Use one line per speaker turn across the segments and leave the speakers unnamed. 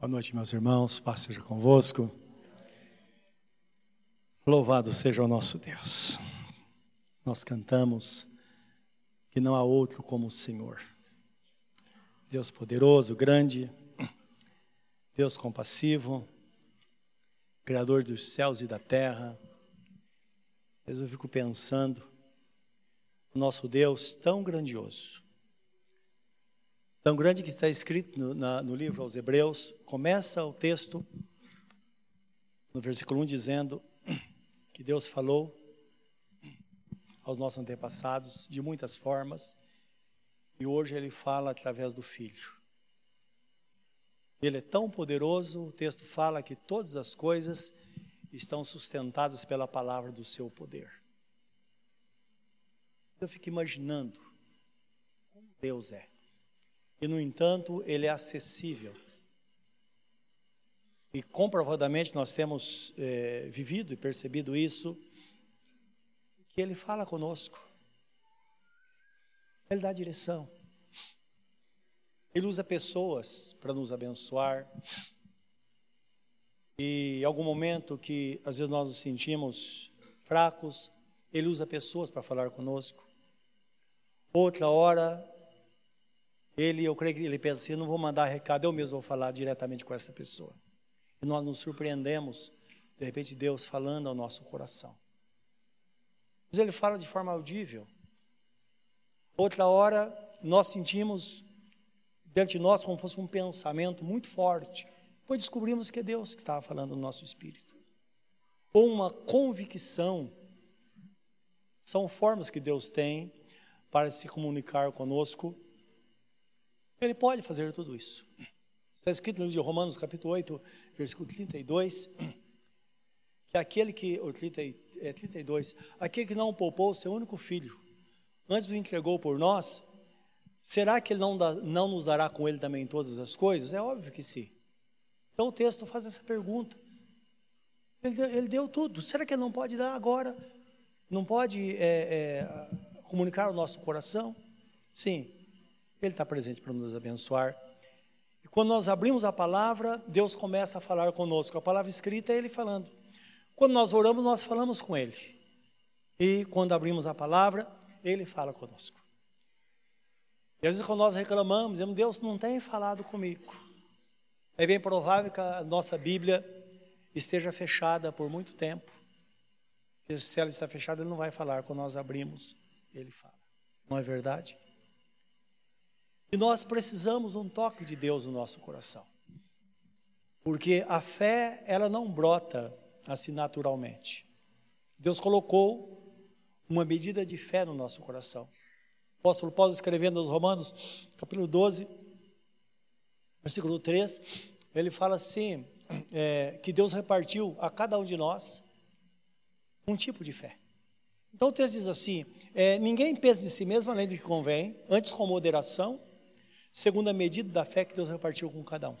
Boa noite, meus irmãos. Paz seja convosco. Louvado seja o nosso Deus. Nós cantamos que não há outro como o Senhor. Deus poderoso, grande, Deus compassivo, Criador dos céus e da terra. Às eu fico pensando, nosso Deus tão grandioso, tão grande que está escrito no, na, no livro aos Hebreus, começa o texto no versículo 1 dizendo que Deus falou aos nossos antepassados de muitas formas e hoje ele fala através do Filho. Ele é tão poderoso, o texto fala que todas as coisas estão sustentadas pela palavra do seu poder. Eu fico imaginando como Deus é e, no entanto, ele é acessível. E comprovadamente nós temos é, vivido e percebido isso, que ele fala conosco, ele dá direção, ele usa pessoas para nos abençoar. E em algum momento que às vezes nós nos sentimos fracos, ele usa pessoas para falar conosco. Outra hora ele, eu creio que ele pensa assim, eu não vou mandar recado, eu mesmo vou falar diretamente com essa pessoa. E nós nos surpreendemos, de repente, Deus falando ao nosso coração. Mas ele fala de forma audível. Outra hora, nós sentimos dentro de nós como fosse um pensamento muito forte. Depois descobrimos que é Deus que estava falando no nosso espírito. Ou uma convicção. São formas que Deus tem para se comunicar conosco ele pode fazer tudo isso. Está escrito no livro de Romanos, capítulo 8, versículo 32, que aquele que, ou 30, é, 32, aquele que não poupou seu único filho, antes o entregou por nós, será que ele não, dá, não nos dará com ele também todas as coisas? É óbvio que sim. Então o texto faz essa pergunta. Ele deu, ele deu tudo, será que ele não pode dar agora? Não pode é, é, comunicar o nosso coração? Sim, ele está presente para nos abençoar. E quando nós abrimos a palavra, Deus começa a falar conosco. A palavra escrita é Ele falando. Quando nós oramos, nós falamos com Ele. E quando abrimos a palavra, Ele fala conosco. E às vezes quando nós reclamamos, dizemos, Deus não tem falado comigo. É bem provável que a nossa Bíblia esteja fechada por muito tempo. Se ela está fechada, Ele não vai falar. Quando nós abrimos, Ele fala. Não é verdade? E nós precisamos de um toque de Deus no nosso coração. Porque a fé, ela não brota assim naturalmente. Deus colocou uma medida de fé no nosso coração. O apóstolo Paulo escrevendo aos Romanos, capítulo 12, versículo 3, ele fala assim, é, que Deus repartiu a cada um de nós um tipo de fé. Então o texto diz assim, é, ninguém pensa de si mesmo além do que convém, antes com moderação, segundo a medida da fé que Deus repartiu com cada um.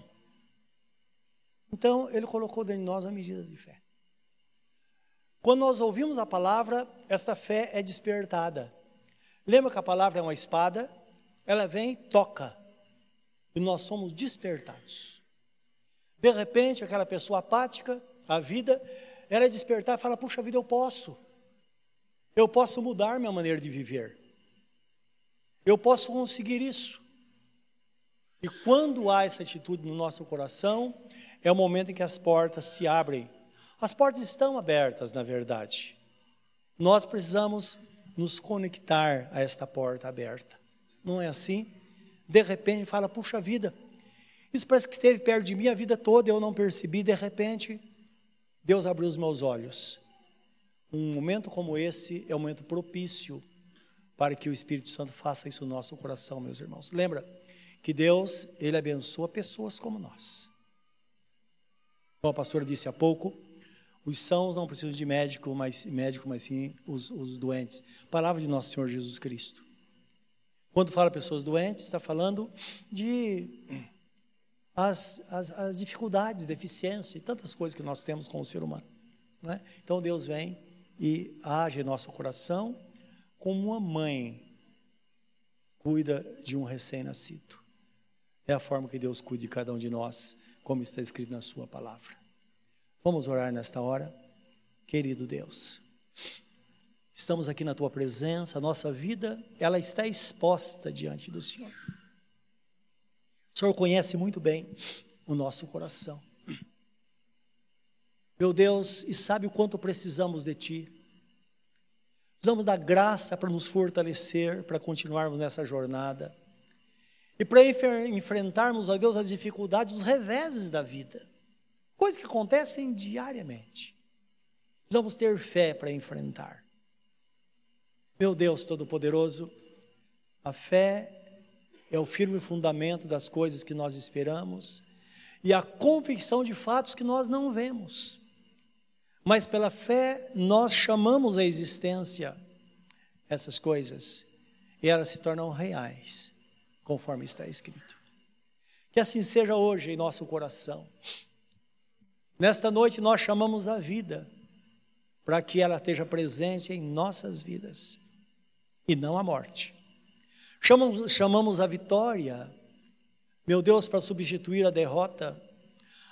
Então, Ele colocou dentro de nós a medida de fé. Quando nós ouvimos a palavra, esta fé é despertada. Lembra que a palavra é uma espada? Ela vem, toca, e nós somos despertados. De repente, aquela pessoa apática, a vida, ela é despertar e fala: Puxa vida, eu posso. Eu posso mudar minha maneira de viver. Eu posso conseguir isso. E quando há essa atitude no nosso coração, é o momento em que as portas se abrem. As portas estão abertas, na verdade. Nós precisamos nos conectar a esta porta aberta. Não é assim? De repente fala, puxa vida, isso parece que esteve perto de mim a vida toda, eu não percebi, de repente, Deus abriu os meus olhos. Um momento como esse é um momento propício para que o Espírito Santo faça isso no nosso coração, meus irmãos. Lembra? Que Deus, Ele abençoa pessoas como nós. Como a pastora disse há pouco, os sãos não precisam de médico, mas, médico, mas sim os, os doentes. Palavra de nosso Senhor Jesus Cristo. Quando fala pessoas doentes, está falando de as, as, as, dificuldades, deficiência e tantas coisas que nós temos com o ser humano. Né? Então Deus vem e age em nosso coração como uma mãe cuida de um recém-nascido. É a forma que Deus cuida de cada um de nós, como está escrito na Sua palavra. Vamos orar nesta hora, querido Deus. Estamos aqui na Tua presença, a nossa vida, ela está exposta diante do Senhor. O Senhor conhece muito bem o nosso coração. Meu Deus, e sabe o quanto precisamos de Ti. Precisamos da graça para nos fortalecer, para continuarmos nessa jornada. E para enfrentarmos, ó Deus, as dificuldades, os reveses da vida. Coisas que acontecem diariamente. Precisamos ter fé para enfrentar. Meu Deus Todo-Poderoso, a fé é o firme fundamento das coisas que nós esperamos e a convicção de fatos que nós não vemos. Mas pela fé nós chamamos a existência essas coisas e elas se tornam reais, conforme está escrito. Que assim seja hoje em nosso coração. Nesta noite nós chamamos a vida para que ela esteja presente em nossas vidas e não a morte. Chamamos, chamamos a vitória, meu Deus, para substituir a derrota,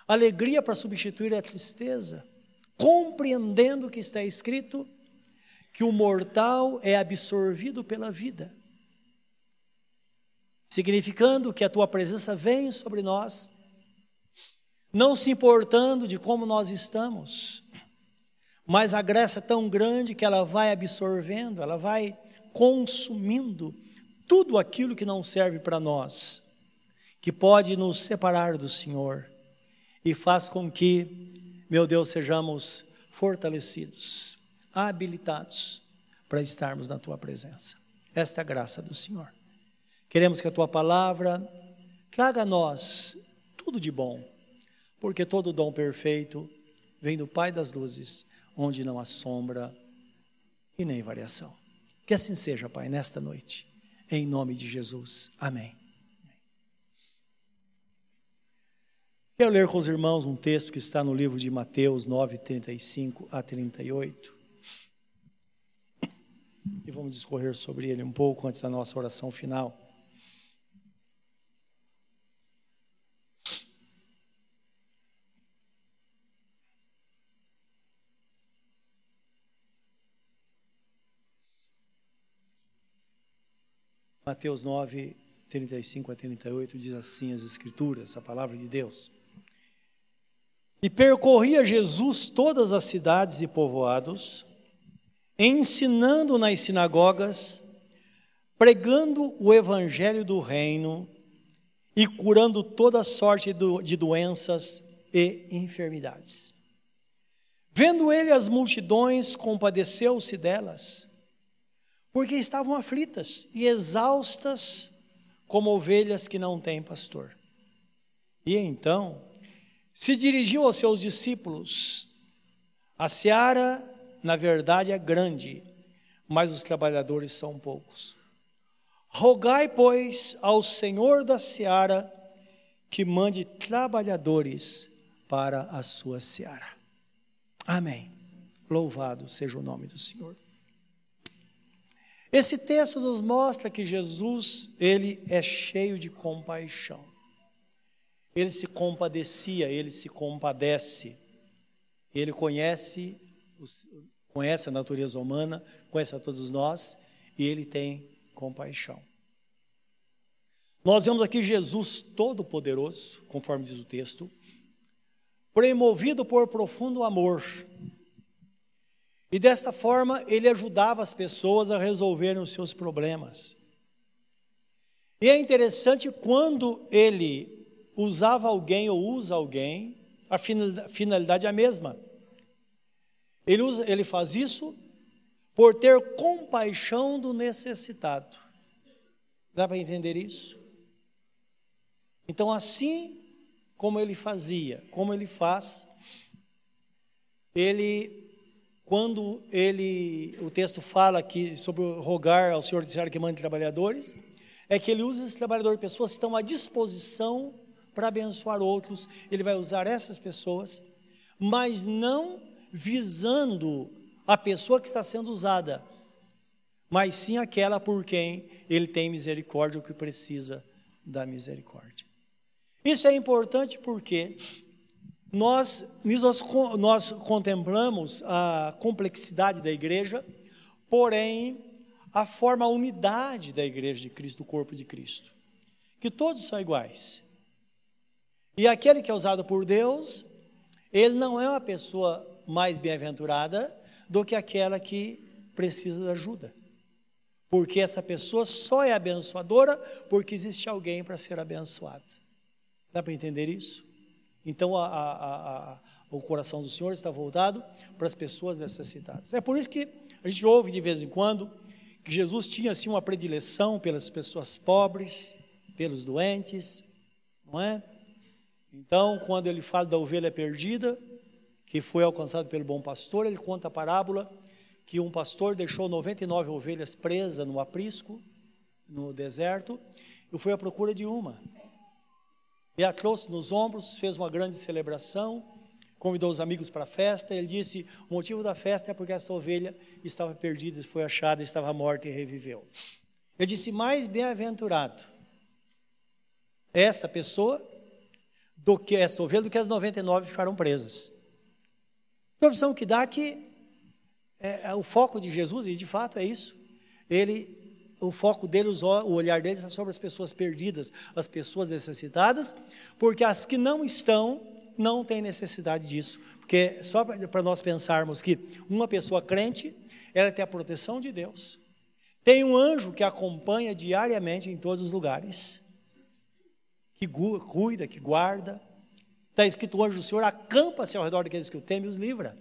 alegria para substituir a tristeza compreendendo que está escrito, que o mortal é absorvido pela vida, significando que a tua presença vem sobre nós, não se importando de como nós estamos, mas a graça é tão grande que ela vai absorvendo, ela vai consumindo tudo aquilo que não serve para nós, que pode nos separar do Senhor e faz com que meu Deus, sejamos fortalecidos, habilitados para estarmos na tua presença. Esta é a graça do Senhor. Queremos que a tua palavra traga a nós tudo de bom, porque todo dom perfeito vem do Pai das luzes, onde não há sombra e nem variação. Que assim seja, Pai, nesta noite, em nome de Jesus. Amém. Quero ler com os irmãos um texto que está no livro de Mateus 9, 35 a 38. E vamos discorrer sobre ele um pouco antes da nossa oração final. Mateus 9, 35 a 38 diz assim as Escrituras, a palavra de Deus. E percorria Jesus todas as cidades e povoados, ensinando nas sinagogas, pregando o evangelho do reino e curando toda sorte de doenças e enfermidades. Vendo ele as multidões, compadeceu-se delas, porque estavam aflitas e exaustas como ovelhas que não têm pastor. E então se dirigiu aos seus discípulos: A seara, na verdade, é grande, mas os trabalhadores são poucos. Rogai, pois, ao Senhor da seara que mande trabalhadores para a sua seara. Amém. Louvado seja o nome do Senhor. Esse texto nos mostra que Jesus, ele é cheio de compaixão. Ele se compadecia, ele se compadece. Ele conhece, conhece a natureza humana, conhece a todos nós e ele tem compaixão. Nós vemos aqui Jesus Todo-Poderoso, conforme diz o texto, promovido por profundo amor. E desta forma ele ajudava as pessoas a resolverem os seus problemas. E é interessante quando ele usava alguém ou usa alguém, a finalidade é a mesma. Ele, usa, ele faz isso por ter compaixão do necessitado. Dá para entender isso? Então, assim como ele fazia, como ele faz, ele, quando ele, o texto fala aqui sobre rogar ao Senhor de que mande trabalhadores, é que ele usa esses trabalhadores, pessoas que estão à disposição para abençoar outros, ele vai usar essas pessoas, mas não visando a pessoa que está sendo usada, mas sim aquela por quem ele tem misericórdia, ou que precisa da misericórdia. Isso é importante porque nós, nós, nós contemplamos a complexidade da igreja, porém, a forma, a unidade da igreja de Cristo, do corpo de Cristo, que todos são iguais. E aquele que é usado por Deus, ele não é uma pessoa mais bem-aventurada do que aquela que precisa de ajuda. Porque essa pessoa só é abençoadora porque existe alguém para ser abençoado. Dá para entender isso? Então a, a, a, o coração do Senhor está voltado para as pessoas necessitadas. É por isso que a gente ouve de vez em quando que Jesus tinha assim uma predileção pelas pessoas pobres, pelos doentes, não é? Então, quando ele fala da ovelha perdida, que foi alcançada pelo bom pastor, ele conta a parábola que um pastor deixou 99 ovelhas presas no aprisco, no deserto, e foi à procura de uma. E a trouxe nos ombros, fez uma grande celebração, convidou os amigos para a festa. Ele disse: o motivo da festa é porque essa ovelha estava perdida, foi achada, estava morta e reviveu. Ele disse: mais bem-aventurado esta pessoa do que esta ovelha do que as 99 ficaram presas. Então, a opção que dá que é, é, o foco de Jesus, e de fato é isso, ele o foco dele, o olhar dele está sobre as pessoas perdidas, as pessoas necessitadas, porque as que não estão não têm necessidade disso. Porque só para nós pensarmos que uma pessoa crente, ela tem a proteção de Deus. Tem um anjo que acompanha diariamente em todos os lugares, que cuida, que guarda. Está escrito: o anjo do Senhor acampa-se ao redor daqueles que o temem e os livra.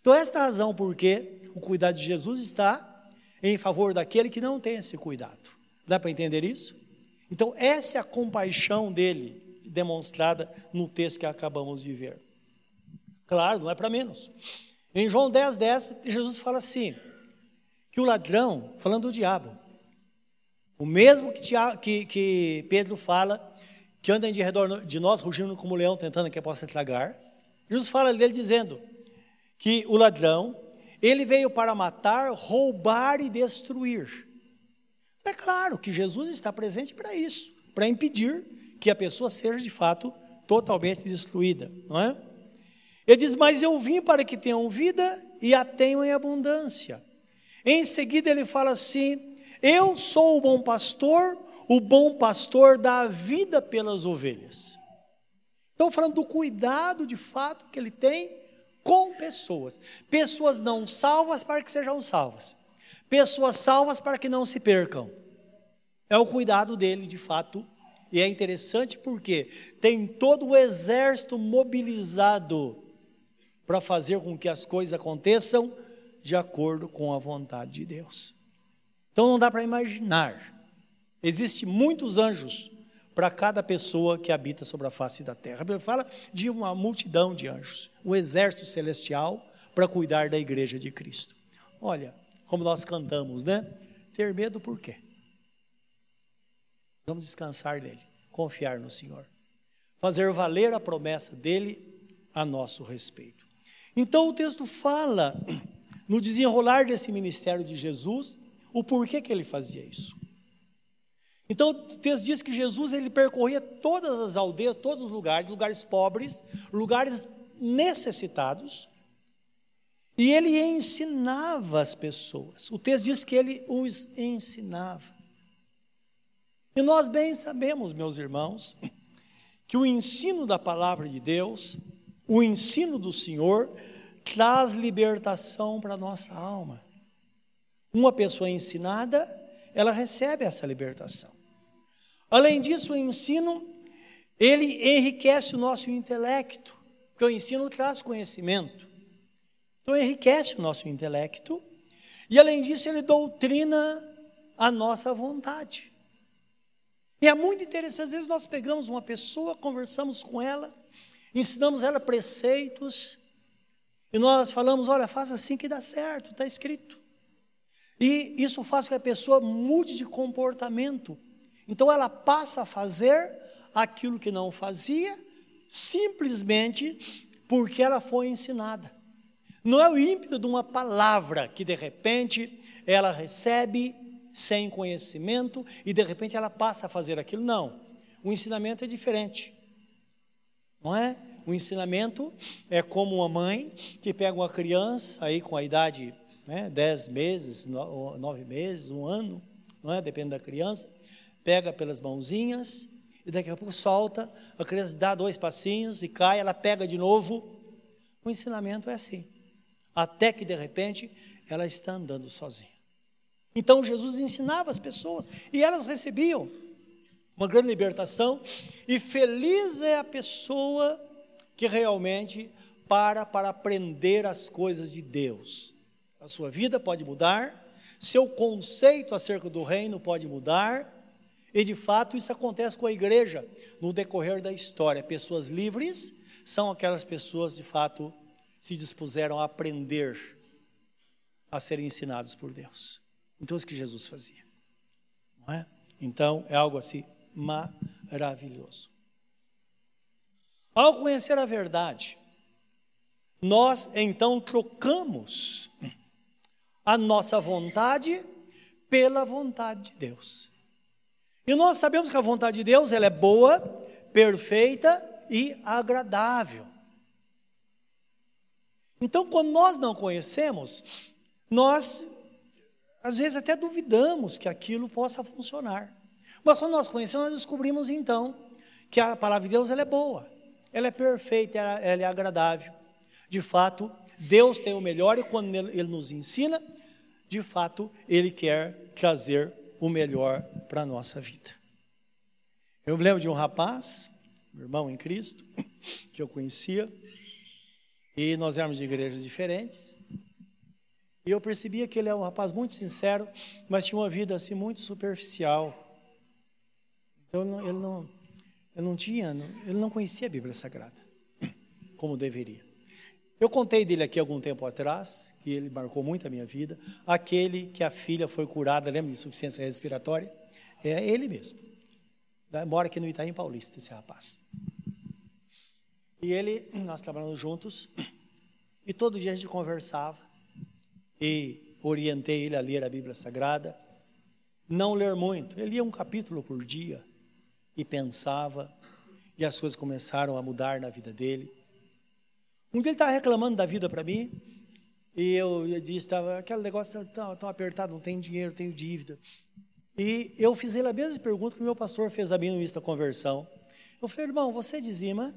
Então, esta é a razão porque o cuidado de Jesus está em favor daquele que não tem esse cuidado. Dá para entender isso? Então, essa é a compaixão dele demonstrada no texto que acabamos de ver. Claro, não é para menos. Em João 10, 10, Jesus fala assim: que o ladrão, falando do diabo, o mesmo que, que, que Pedro fala, que anda de redor de nós, rugindo como leão, tentando que possa tragar, Jesus fala dele dizendo que o ladrão, ele veio para matar, roubar e destruir. É claro que Jesus está presente para isso, para impedir que a pessoa seja de fato totalmente destruída, não é? Ele diz: Mas eu vim para que tenham vida e a tenham em abundância. Em seguida, ele fala assim: Eu sou o bom pastor, o bom pastor dá a vida pelas ovelhas. Estão falando do cuidado de fato que ele tem com pessoas. Pessoas não salvas para que sejam salvas. Pessoas salvas para que não se percam. É o cuidado dele, de fato. E é interessante porque tem todo o exército mobilizado para fazer com que as coisas aconteçam de acordo com a vontade de Deus. Então não dá para imaginar. Existem muitos anjos para cada pessoa que habita sobre a face da terra. Bíblia fala de uma multidão de anjos, um exército celestial para cuidar da igreja de Cristo. Olha, como nós cantamos, né? Ter medo por quê? Vamos descansar nele, confiar no Senhor, fazer valer a promessa dele a nosso respeito. Então o texto fala, no desenrolar desse ministério de Jesus, o porquê que ele fazia isso. Então o texto diz que Jesus ele percorria todas as aldeias, todos os lugares, lugares pobres, lugares necessitados, e ele ensinava as pessoas. O texto diz que ele os ensinava. E nós bem sabemos, meus irmãos, que o ensino da palavra de Deus, o ensino do Senhor, traz libertação para a nossa alma. Uma pessoa ensinada, ela recebe essa libertação. Além disso, o ensino, ele enriquece o nosso intelecto, porque o ensino traz conhecimento. Então, enriquece o nosso intelecto, e além disso, ele doutrina a nossa vontade. E é muito interessante, às vezes nós pegamos uma pessoa, conversamos com ela, ensinamos ela preceitos, e nós falamos: olha, faz assim que dá certo, está escrito. E isso faz com que a pessoa mude de comportamento, então ela passa a fazer aquilo que não fazia, simplesmente porque ela foi ensinada. Não é o ímpeto de uma palavra que de repente ela recebe sem conhecimento e de repente ela passa a fazer aquilo. Não. o ensinamento é diferente. Não é? O ensinamento é como uma mãe que pega uma criança aí com a idade, né, dez meses, nove meses, um ano, não é? Depende da criança, pega pelas mãozinhas e daqui a pouco solta, a criança dá dois passinhos e cai, ela pega de novo. O ensinamento é assim. Até que de repente ela está andando sozinha. Então Jesus ensinava as pessoas e elas recebiam uma grande libertação, e feliz é a pessoa que realmente para para aprender as coisas de Deus. A sua vida pode mudar, seu conceito acerca do reino pode mudar, e de fato isso acontece com a igreja no decorrer da história. Pessoas livres são aquelas pessoas de fato se dispuseram a aprender a serem ensinados por Deus. Então, isso que Jesus fazia. Não é? Então, é algo assim maravilhoso. Ao conhecer a verdade, nós então trocamos a nossa vontade pela vontade de Deus. E nós sabemos que a vontade de Deus ela é boa, perfeita e agradável. Então, quando nós não conhecemos, nós às vezes até duvidamos que aquilo possa funcionar. Mas quando nós conhecemos, nós descobrimos então que a palavra de Deus ela é boa, ela é perfeita, ela, é agradável. De fato, Deus tem o melhor e quando ele, ele nos ensina, de fato, Ele quer trazer o melhor para a nossa vida. Eu me lembro de um rapaz, meu irmão em Cristo, que eu conhecia, e nós éramos de igrejas diferentes, e eu percebia que ele é um rapaz muito sincero, mas tinha uma vida assim muito superficial. Não, ele não, ele não tinha, ele não conhecia a Bíblia Sagrada como deveria. Eu contei dele aqui algum tempo atrás, e ele marcou muito a minha vida. Aquele que a filha foi curada, lembra de insuficiência respiratória? É ele mesmo. Mora aqui no Itaim Paulista, esse rapaz. E ele, nós trabalhamos juntos, e todo dia a gente conversava e orientei ele a ler a Bíblia Sagrada. Não ler muito, ele lia um capítulo por dia e pensava, e as coisas começaram a mudar na vida dele. Um dia ele estava reclamando da vida para mim, e eu, disse: estava aquele negócio tão, tão apertado, não tem dinheiro, tenho dívida. E eu fiz ele a mesma pergunta que o meu pastor fez a mim no início da conversão. Eu falei, irmão, você dizima?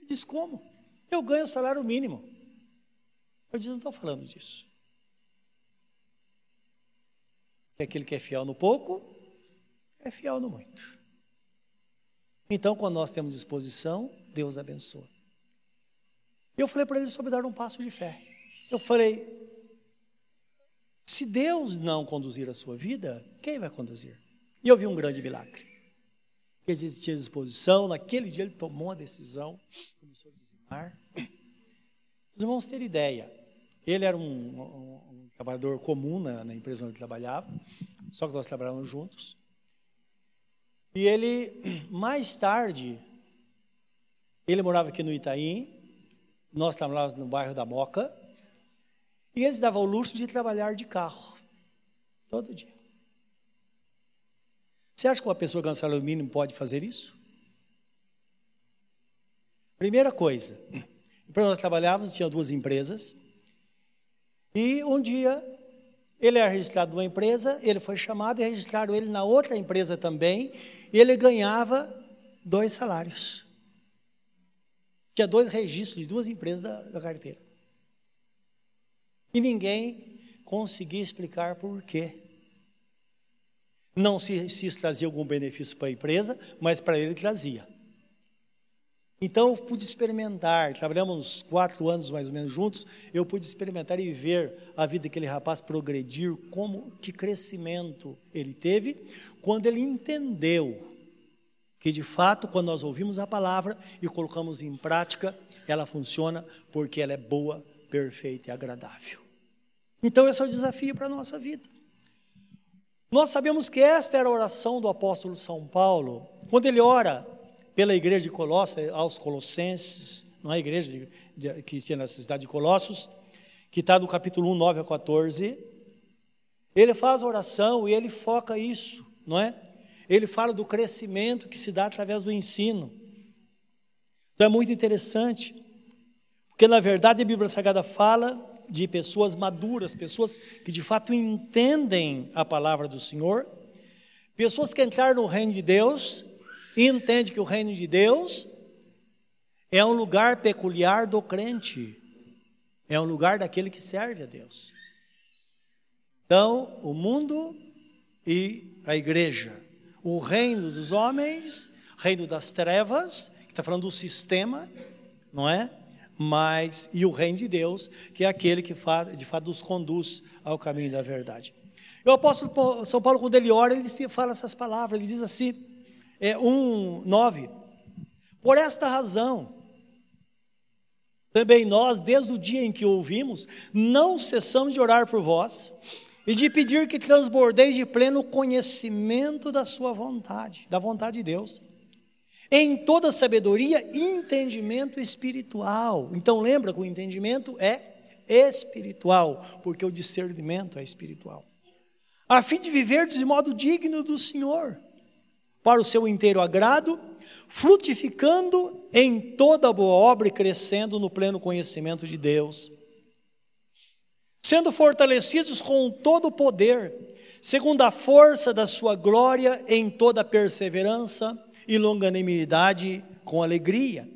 Ele disse, como? Eu ganho o salário mínimo. Eu disse, não estou falando disso. É aquele que é fiel no pouco, é fiel no muito. Então, quando nós temos disposição, Deus abençoa. Eu falei para ele sobre dar um passo de fé. Eu falei: se Deus não conduzir a sua vida, quem vai conduzir? E eu vi um grande milagre. Ele tinha disposição, naquele dia ele tomou uma decisão, começou a dizimar. Os irmãos terem ideia, ele era um, um, um trabalhador comum na, na, empresa onde ele trabalhava, só que nós trabalhávamos juntos. E ele, mais tarde, ele morava aqui no Itaim, nós trabalhávamos no bairro da Moca, e eles davam o luxo de trabalhar de carro, todo dia. Você acha que uma pessoa ganhando salário mínimo pode fazer isso? Primeira coisa, nós trabalhávamos, tinha duas empresas, e um dia ele é registrado numa empresa, ele foi chamado e registraram ele na outra empresa também, e ele ganhava dois salários. Tinha dois registros de duas empresas da, da carteira. E ninguém conseguia explicar por quê. Não se, se isso trazia algum benefício para a empresa, mas para ele trazia. Então eu pude experimentar, trabalhamos quatro anos mais ou menos juntos, eu pude experimentar e ver a vida daquele rapaz progredir, como que crescimento ele teve, quando ele entendeu que de fato, quando nós ouvimos a palavra e colocamos em prática, ela funciona porque ela é boa, perfeita e agradável. Então esse é o desafio para a nossa vida. Nós sabemos que esta era a oração do apóstolo São Paulo, quando ele ora pela igreja de Colossos, aos Colossenses, não é a igreja de, de, que tinha na cidade de Colossos, que está do capítulo 1, 9 a 14. Ele faz oração e ele foca isso, não é? Ele fala do crescimento que se dá através do ensino. Então é muito interessante, porque na verdade a Bíblia Sagrada fala de pessoas maduras, pessoas que de fato entendem a palavra do Senhor, pessoas que entraram no reino de Deus e entendem que o reino de Deus é um lugar peculiar do crente, é um lugar daquele que serve a Deus. Então, o mundo e a igreja, o reino dos homens, reino das trevas, que está falando do sistema, não é? mas e o reino de Deus, que é aquele que de fato nos conduz ao caminho da verdade. O apóstolo São Paulo, quando ele ora, ele fala essas palavras, ele diz assim, é, 1, 9, por esta razão, também nós, desde o dia em que ouvimos, não cessamos de orar por vós e de pedir que transbordeis de pleno conhecimento da sua vontade, da vontade de Deus em toda sabedoria e entendimento espiritual. Então lembra que o entendimento é espiritual, porque o discernimento é espiritual. A fim de viver de modo digno do Senhor, para o seu inteiro agrado, frutificando em toda boa obra e crescendo no pleno conhecimento de Deus, sendo fortalecidos com todo o poder, segundo a força da sua glória, em toda perseverança e longanimidade com alegria,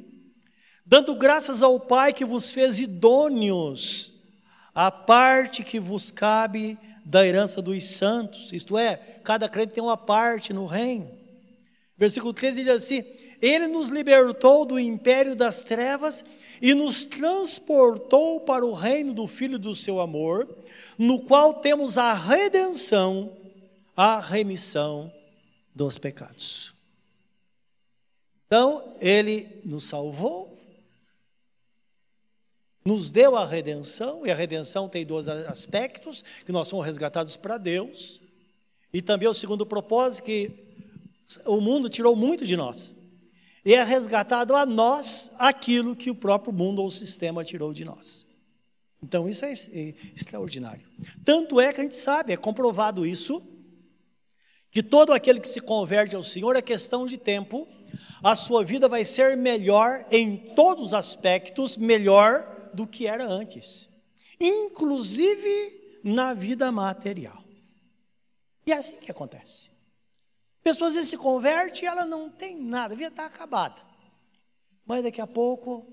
dando graças ao Pai que vos fez idôneos a parte que vos cabe da herança dos santos, isto é, cada crente tem uma parte no reino. Versículo 13 diz assim: Ele nos libertou do império das trevas e nos transportou para o reino do Filho do seu amor, no qual temos a redenção, a remissão dos pecados. Então, ele nos salvou, nos deu a redenção, e a redenção tem dois aspectos, que nós somos resgatados para Deus, e também o segundo propósito, que o mundo tirou muito de nós, e é resgatado a nós aquilo que o próprio mundo ou o sistema tirou de nós. Então, isso é extraordinário. Tanto é que a gente sabe, é comprovado isso, que todo aquele que se converte ao Senhor é questão de tempo, a sua vida vai ser melhor em todos os aspectos, melhor do que era antes, inclusive na vida material. E é assim que acontece. Pessoas vezes se converte e ela não tem nada, a vida está acabada. Mas daqui a pouco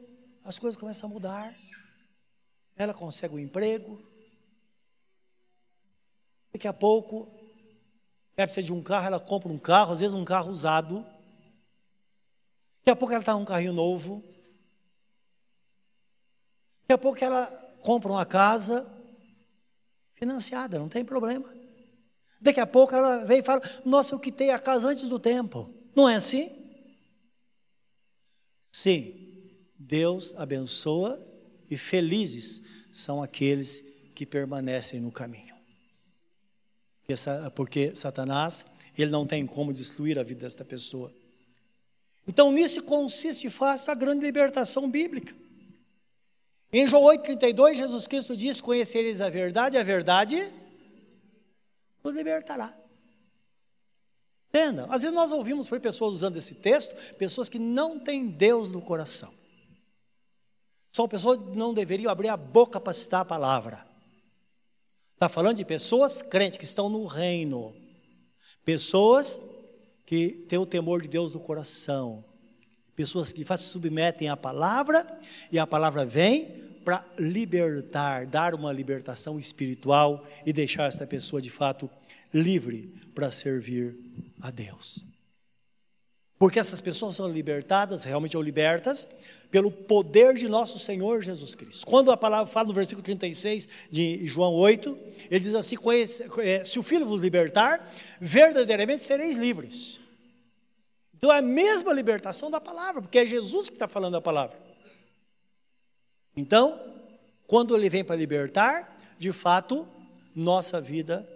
as coisas começam a mudar, ela consegue um emprego, daqui a pouco ela precisa de um carro, ela compra um carro, às vezes um carro usado, Daqui a pouco ela está num carrinho novo. Daqui a pouco ela compra uma casa financiada, não tem problema. Daqui a pouco ela vem e fala: Nossa, eu quitei a casa antes do tempo. Não é assim? Sim, Deus abençoa e felizes são aqueles que permanecem no caminho. Porque Satanás, ele não tem como destruir a vida desta pessoa. Então, nisso consiste e faz a grande libertação bíblica. Em João 8,32, Jesus Cristo diz: Conhecereis a verdade, a verdade nos libertará. Entenda? Às vezes nós ouvimos por pessoas usando esse texto, pessoas que não têm Deus no coração. São pessoas que não deveriam abrir a boca para citar a palavra. Está falando de pessoas crentes que estão no reino. Pessoas que têm o temor de Deus no coração. Pessoas que se submetem à palavra e a palavra vem para libertar, dar uma libertação espiritual e deixar esta pessoa de fato livre para servir a Deus. Porque essas pessoas são libertadas, realmente são libertas, pelo poder de nosso Senhor Jesus Cristo. Quando a palavra fala no versículo 36 de João 8, ele diz assim: é, se o Filho vos libertar, verdadeiramente sereis livres. Então é a mesma libertação da palavra, porque é Jesus que está falando a palavra. Então, quando ele vem para libertar, de fato, nossa vida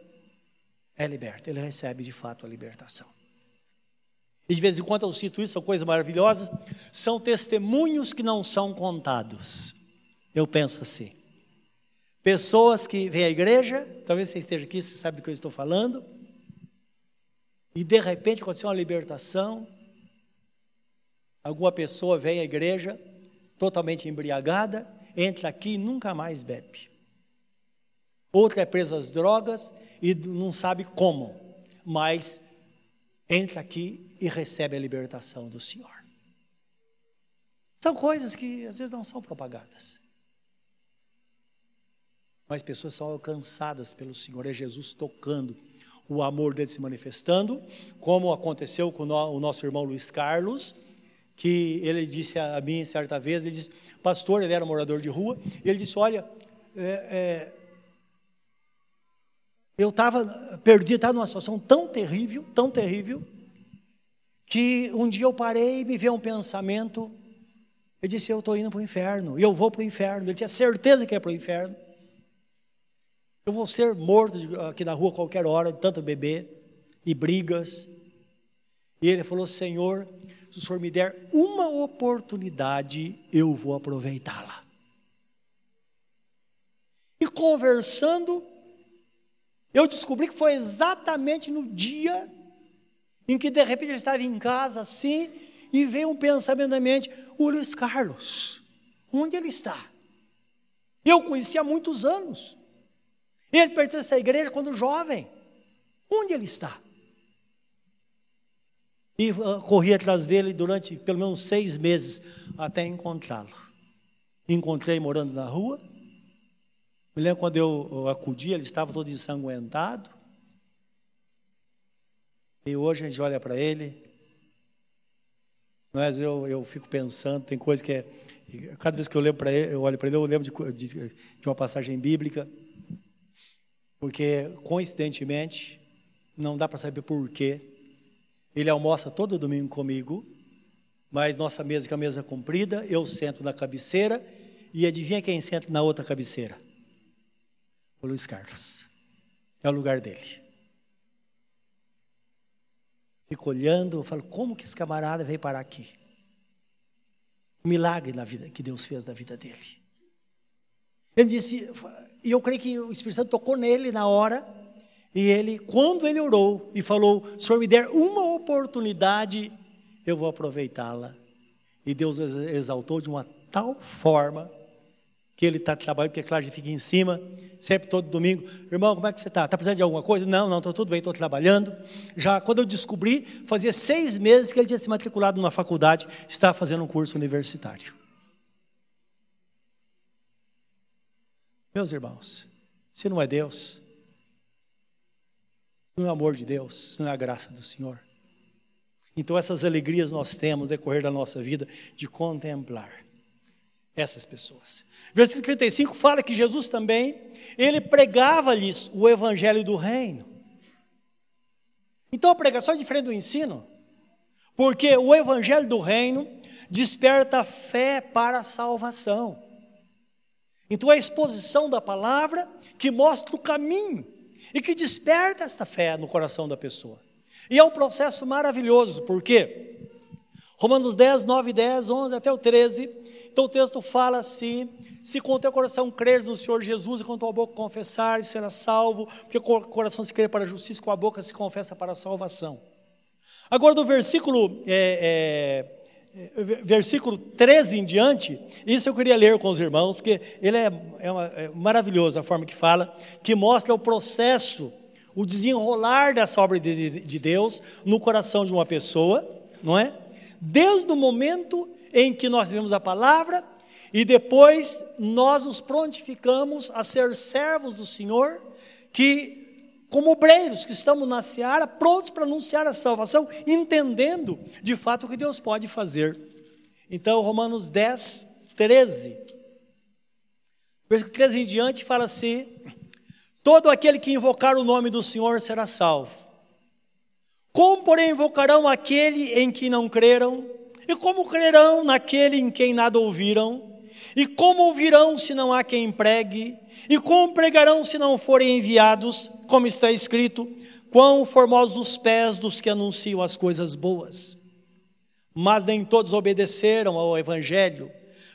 é liberta. Ele recebe de fato a libertação. E de vez em quando eu cito isso, são coisas maravilhosas. São testemunhos que não são contados. Eu penso assim. Pessoas que vêm à igreja, talvez você esteja aqui, você sabe do que eu estou falando. e de repente aconteceu uma libertação. Alguma pessoa vem à igreja totalmente embriagada, entra aqui e nunca mais bebe. Outra é presa às drogas e não sabe como, mas entra aqui e recebe a libertação do Senhor. São coisas que às vezes não são propagadas. Mas pessoas são alcançadas pelo Senhor, é Jesus tocando, o amor dele se manifestando, como aconteceu com o nosso irmão Luiz Carlos, que ele disse a mim certa vez, ele disse, pastor, ele era morador de rua, e ele disse, olha, é, é, eu estava perdido, estava numa situação tão terrível, tão terrível, que um dia eu parei e me veio um pensamento, eu disse, eu estou indo para o inferno, e eu vou para o inferno, ele tinha certeza que ia para o inferno, eu vou ser morto aqui na rua qualquer hora, de tanto beber, e brigas, e ele falou, Senhor, se o Senhor me der uma oportunidade, eu vou aproveitá-la. E conversando, eu descobri que foi exatamente no dia em que de repente eu estava em casa assim, e veio um pensamento na mente: o Luiz Carlos, onde ele está? Eu conheci há muitos anos. Ele pertence à igreja quando jovem. Onde ele está? E uh, corri atrás dele durante pelo menos seis meses até encontrá-lo. Encontrei morando na rua. Me lembro quando eu, eu acudi, ele estava todo ensanguentado. E hoje a gente olha para ele. Mas eu, eu fico pensando, tem coisa que é. Cada vez que eu lembro ele, eu olho para ele, eu lembro de, de, de uma passagem bíblica. Porque, coincidentemente, não dá para saber porquê, ele almoça todo domingo comigo, mas nossa mesa é uma mesa comprida, eu sento na cabeceira e adivinha quem senta na outra cabeceira? O Luiz Carlos. É o lugar dele. Fico olhando, falo, como que esse camarada veio parar aqui? Um milagre na vida que Deus fez na vida dele. Ele disse, e eu creio que o Espírito Santo tocou nele na hora, e ele, quando ele orou e falou: Senhor me der uma oportunidade, eu vou aproveitá-la. E Deus exaltou de uma tal forma que ele está trabalhando, porque, claro, a gente fica em cima, sempre todo domingo. Irmão, como é que você está? Está precisando de alguma coisa? Não, não, estou tudo bem, estou trabalhando. Já quando eu descobri, fazia seis meses que ele tinha se matriculado numa faculdade, estava fazendo um curso universitário. Meus irmãos, se não é Deus, não é o amor de Deus, não é a graça do Senhor. Então, essas alegrias nós temos no decorrer da nossa vida de contemplar essas pessoas. Versículo 35 fala que Jesus também, ele pregava-lhes o evangelho do reino. Então, a pregação é diferente do ensino, porque o evangelho do reino desperta fé para a salvação. Então, é a exposição da palavra que mostra o caminho e que desperta esta fé no coração da pessoa. E é um processo maravilhoso, porque Romanos 10, 9, 10, 11 até o 13, então o texto fala assim: se com o teu coração creres no Senhor Jesus e com a tua boca confessares, será salvo, porque com o coração se crê para a justiça, com a boca se confessa para a salvação. Agora, do versículo é, é, versículo 13 em diante, isso eu queria ler com os irmãos, porque ele é, é, uma, é maravilhoso a forma que fala, que mostra o processo, o desenrolar dessa obra de, de Deus no coração de uma pessoa, não é? Desde o momento em que nós vemos a palavra e depois nós nos prontificamos a ser servos do Senhor, que como obreiros que estamos na seara, prontos para anunciar a salvação, entendendo de fato o que Deus pode fazer. Então, Romanos 10, 13. Versículo 13 em diante fala assim: Todo aquele que invocar o nome do Senhor será salvo. Como, porém, invocarão aquele em que não creram? E como crerão naquele em quem nada ouviram? E como ouvirão se não há quem pregue? E como pregarão se não forem enviados? Como está escrito: Quão formosos os pés dos que anunciam as coisas boas. Mas nem todos obedeceram ao Evangelho,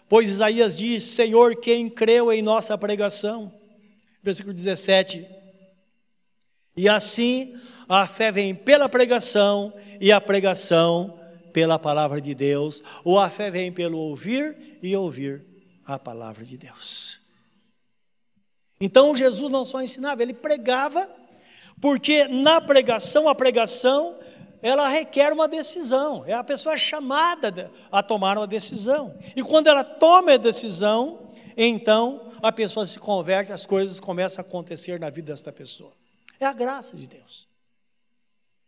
pois Isaías diz: Senhor, quem creu em nossa pregação? Versículo 17. E assim A fé vem pela pregação e a pregação pela palavra de Deus, ou a fé vem pelo ouvir e ouvir a palavra de Deus. Então Jesus não só ensinava, ele pregava, porque na pregação, a pregação, ela requer uma decisão, é a pessoa chamada a tomar uma decisão. E quando ela toma a decisão, então a pessoa se converte, as coisas começam a acontecer na vida desta pessoa. É a graça de Deus.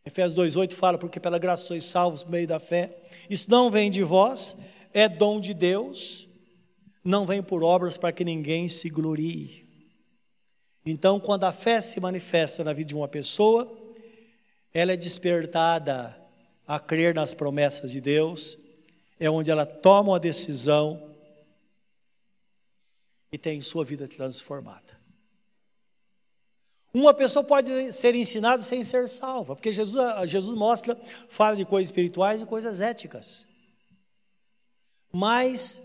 Efésios 2,8 fala, porque pela graça sois salvos por meio da fé. Isso não vem de vós, é dom de Deus, não vem por obras para que ninguém se glorie. Então, quando a fé se manifesta na vida de uma pessoa, ela é despertada a crer nas promessas de Deus, é onde ela toma uma decisão e tem sua vida transformada. Uma pessoa pode ser ensinada sem ser salva, porque Jesus, Jesus mostra, fala de coisas espirituais e coisas éticas. Mas,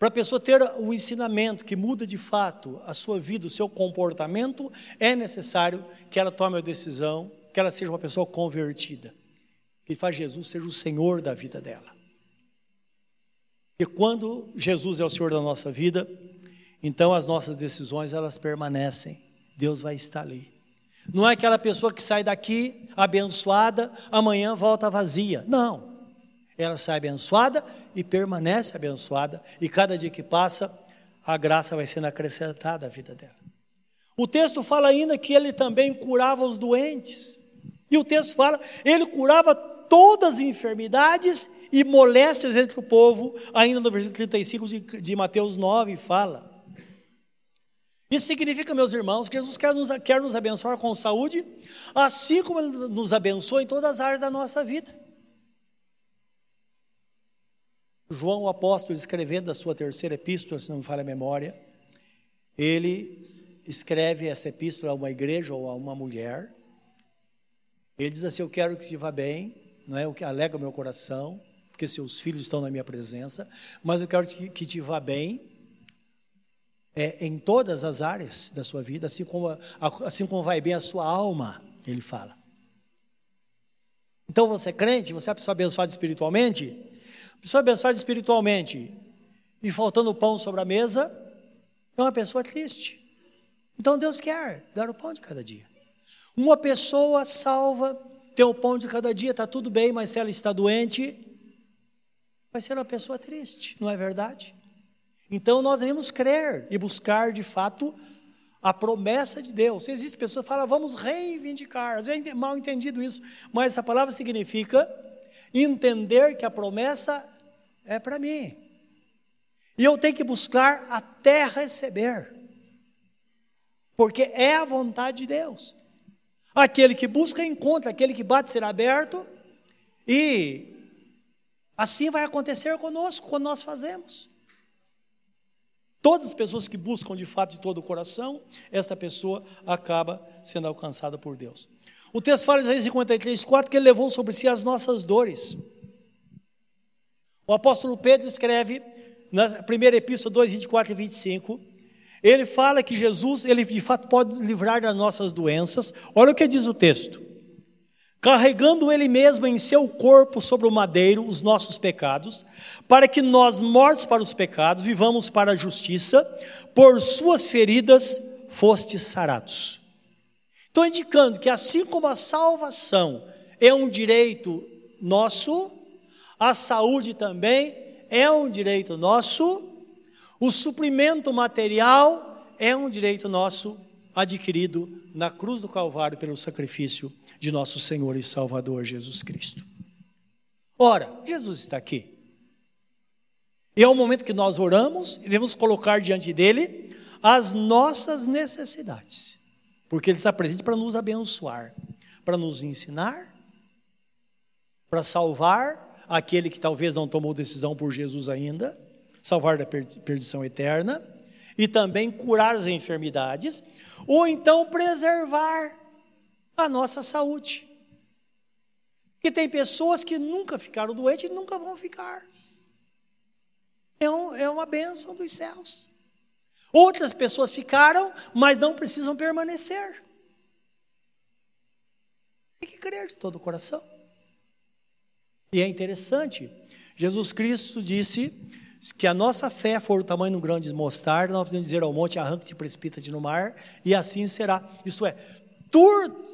para a pessoa ter um ensinamento que muda de fato a sua vida, o seu comportamento, é necessário que ela tome a decisão, que ela seja uma pessoa convertida, que faz Jesus seja o Senhor da vida dela. E quando Jesus é o Senhor da nossa vida, então as nossas decisões elas permanecem Deus vai estar ali. Não é aquela pessoa que sai daqui abençoada, amanhã volta vazia. Não. Ela sai abençoada e permanece abençoada, e cada dia que passa, a graça vai sendo acrescentada à vida dela. O texto fala ainda que ele também curava os doentes. E o texto fala, ele curava todas as enfermidades e moléstias entre o povo, ainda no versículo 35 de, Mateus 9 fala. Isso significa, meus irmãos, que Jesus quer nos, quer nos abençoar com saúde, assim como Ele nos abençoa em todas as áreas da nossa vida. João, o apóstolo, escrevendo a sua terceira epístola, se não me falha a memória, ele escreve essa epístola a uma igreja ou a uma mulher. Ele diz assim: Eu quero que te vá bem, não é o que alegra o meu coração, porque seus filhos estão na minha presença, mas eu quero que te vá bem é, em todas as áreas da sua vida, assim como, assim como vai bem a sua alma, ele fala. Então você é crente, você é uma pessoa abençoada espiritualmente, pessoa abençoada espiritualmente e faltando pão sobre a mesa, é uma pessoa triste. Então Deus quer dar o pão de cada dia. Uma pessoa salva, tem o pão de cada dia, está tudo bem, mas se ela está doente, vai ser uma pessoa triste, não é verdade? Então nós devemos crer e buscar de fato a promessa de Deus. Existem pessoas que falam, vamos reivindicar. Às vezes é mal entendido isso, mas essa palavra significa entender que a promessa é para mim. E eu tenho que buscar até receber. Porque é a vontade de Deus. Aquele que busca, encontra, aquele que bate será aberto. E assim vai acontecer conosco quando nós fazemos. Todas as pessoas que buscam de fato de todo o coração, esta pessoa acaba sendo alcançada por Deus. O texto fala em Isaías 53, 4 que ele levou sobre si as nossas dores. O apóstolo Pedro escreve na primeira epístola 2, 24 e 25. Ele fala que Jesus, ele de fato pode livrar das nossas doenças. Olha o que diz o texto carregando Ele mesmo em seu corpo sobre o madeiro os nossos pecados, para que nós, mortos para os pecados, vivamos para a justiça, por Suas feridas fostes sarados. Estou indicando que, assim como a salvação é um direito nosso, a saúde também é um direito nosso, o suprimento material é um direito nosso adquirido na cruz do Calvário pelo sacrifício de nosso Senhor e Salvador Jesus Cristo. Ora, Jesus está aqui. E é o momento que nós oramos e devemos colocar diante dele as nossas necessidades, porque ele está presente para nos abençoar, para nos ensinar, para salvar aquele que talvez não tomou decisão por Jesus ainda, salvar da perdição eterna, e também curar as enfermidades, ou então preservar a nossa saúde. Que tem pessoas que nunca ficaram doentes e nunca vão ficar. É, um, é uma bênção dos céus. Outras pessoas ficaram, mas não precisam permanecer. Tem que crer de todo o coração. E é interessante, Jesus Cristo disse que a nossa fé for o tamanho de um grande mostarda, nós podemos dizer ao monte, arranque-te precipita-te no mar, e assim será. Isso é,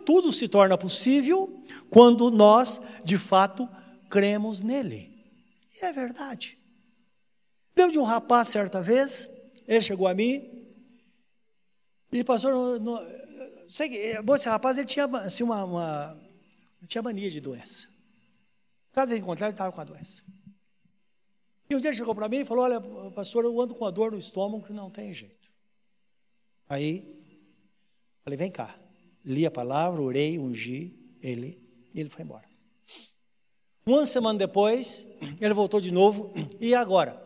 tudo se torna possível quando nós, de fato, cremos nele. E é verdade. Lembro de um rapaz, certa vez, ele chegou a mim, e pastor, no, no, sei que, esse rapaz ele tinha assim, uma, uma tinha mania de doença. Caso ele encontrar, ele estava com a doença. E um dia chegou para mim e falou: Olha, pastor, eu ando com a dor no estômago que não tem jeito. Aí, falei: Vem cá. Li a palavra, orei, ungi ele, e ele foi embora. Uma semana depois, ele voltou de novo, e agora?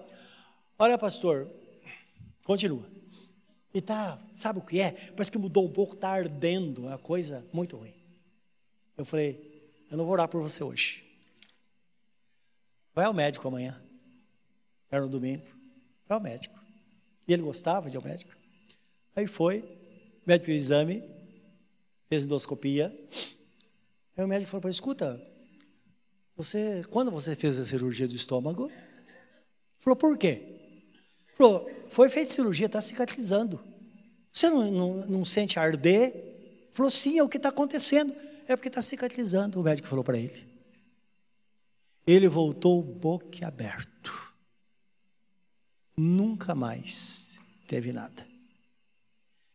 Olha, pastor, continua. E tá, sabe o que é? Parece que mudou um pouco, está ardendo, é uma coisa muito ruim. Eu falei, eu não vou orar por você hoje. Vai ao médico amanhã. Era no domingo. Vai ao médico. E ele gostava de ir ao médico. Aí foi, o médico fez o exame, fez endoscopia. Aí o médico falou para ele, escuta, você, quando você fez a cirurgia do estômago? Falou, por quê? Falou, foi feita cirurgia, está cicatrizando. Você não, não, não, sente arder? Falou, sim, é o que está acontecendo. É porque está cicatrizando, o médico falou para ele. Ele voltou boquiaberto. Nunca mais teve nada.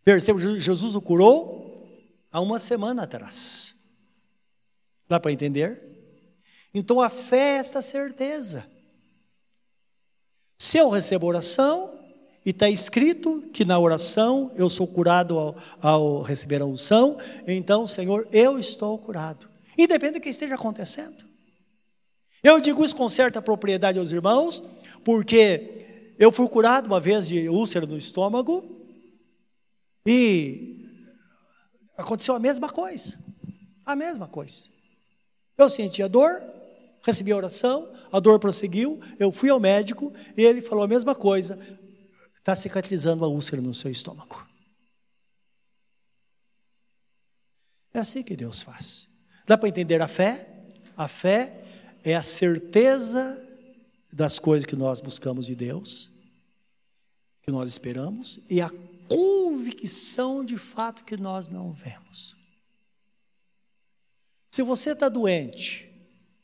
Perceba, Jesus o curou há uma semana atrás. Dá para entender? Então a fé é esta certeza. Se eu recebo oração, e está escrito que na oração eu sou curado ao, ao, receber a unção, então, Senhor, eu estou curado. Independente do que esteja acontecendo. Eu digo isso com certa propriedade aos irmãos, porque eu fui curado uma vez de úlcera no estômago e aconteceu a mesma coisa. A mesma coisa. Eu sentia dor, recebi a oração, a dor prosseguiu, eu fui ao médico e ele falou a mesma coisa. Está cicatrizando a úlcera no seu estômago. É assim que Deus faz. Dá para entender a fé? A fé é a certeza das coisas que nós buscamos de Deus, que nós esperamos, e a convicção de fato que nós não vemos. Se você está doente,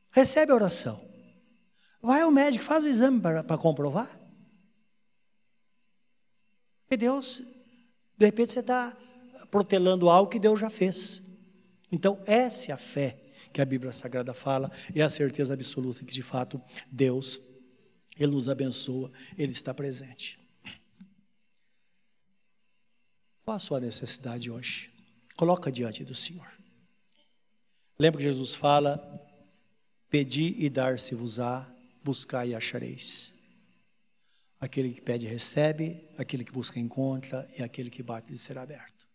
recebe a oração. Vai ao médico, faz o exame para, comprovar. E Deus, de repente você está protelando algo que Deus já fez. Então, essa é a fé que a Bíblia Sagrada fala, é a certeza absoluta que de fato Deus ele nos abençoa, Ele está presente. Qual a sua necessidade hoje? Coloca diante do Senhor. Lembra que Jesus fala: Pedi e dar-se-vos-á, buscai e achareis. Aquele que pede, recebe, aquele que busca, encontra, e aquele que bate, será aberto.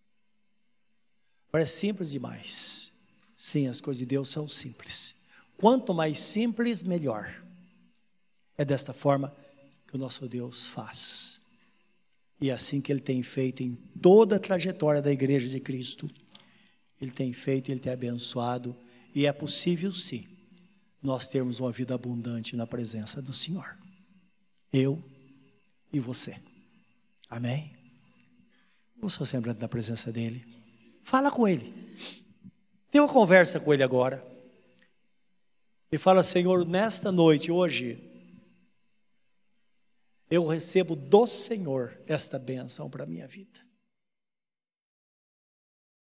Parece simples demais. Sim, as coisas de Deus são simples. Quanto mais simples, melhor. É desta forma que o nosso Deus faz. E é assim que ele tem feito em toda a trajetória da igreja de Cristo. Ele tem feito, ele tem abençoado. E é possível, sim, nós termos uma vida abundante na presença do Senhor. Eu e você. Amém? Vamos sempre na presença dele. Fala com ele. Tem uma conversa com ele agora. E fala, Senhor, nesta noite, hoje, eu recebo do Senhor esta benção para a minha vida.